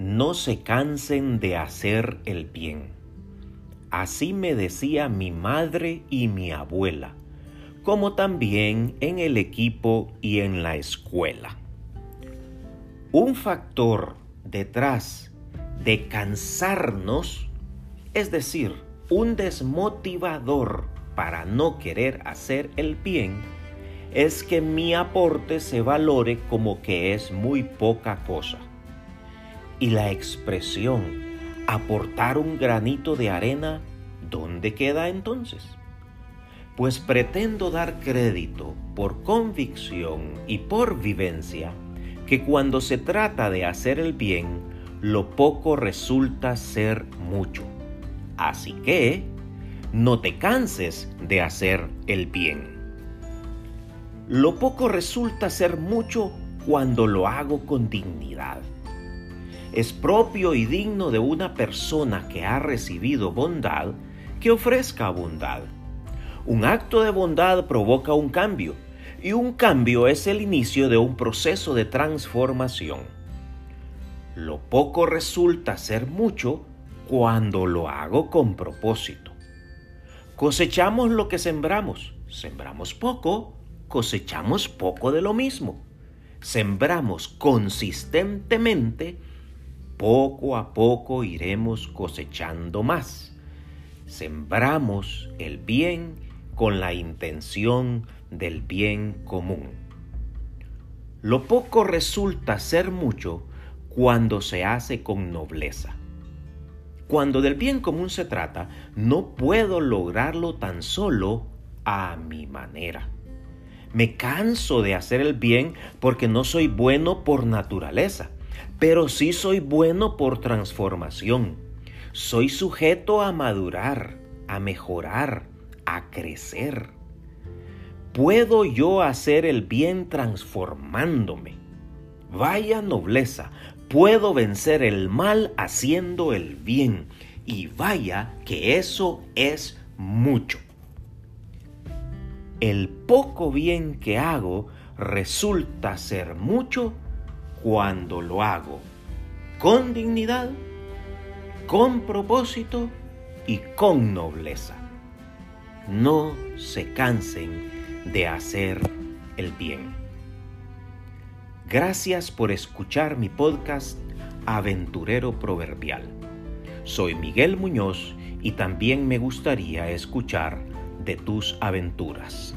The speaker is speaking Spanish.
no se cansen de hacer el bien. Así me decía mi madre y mi abuela, como también en el equipo y en la escuela. Un factor detrás de cansarnos, es decir, un desmotivador para no querer hacer el bien, es que mi aporte se valore como que es muy poca cosa. Y la expresión aportar un granito de arena, ¿dónde queda entonces? Pues pretendo dar crédito por convicción y por vivencia que cuando se trata de hacer el bien, lo poco resulta ser mucho. Así que, no te canses de hacer el bien. Lo poco resulta ser mucho cuando lo hago con dignidad. Es propio y digno de una persona que ha recibido bondad que ofrezca bondad. Un acto de bondad provoca un cambio y un cambio es el inicio de un proceso de transformación. Lo poco resulta ser mucho cuando lo hago con propósito. Cosechamos lo que sembramos. Sembramos poco, cosechamos poco de lo mismo. Sembramos consistentemente, poco a poco iremos cosechando más. Sembramos el bien con la intención del bien común. Lo poco resulta ser mucho cuando se hace con nobleza. Cuando del bien común se trata, no puedo lograrlo tan solo a mi manera. Me canso de hacer el bien porque no soy bueno por naturaleza, pero sí soy bueno por transformación. Soy sujeto a madurar, a mejorar, a crecer. ¿Puedo yo hacer el bien transformándome? Vaya nobleza, puedo vencer el mal haciendo el bien. Y vaya que eso es mucho. El poco bien que hago resulta ser mucho cuando lo hago con dignidad, con propósito y con nobleza. No se cansen de hacer el bien. Gracias por escuchar mi podcast Aventurero Proverbial. Soy Miguel Muñoz y también me gustaría escuchar de tus aventuras.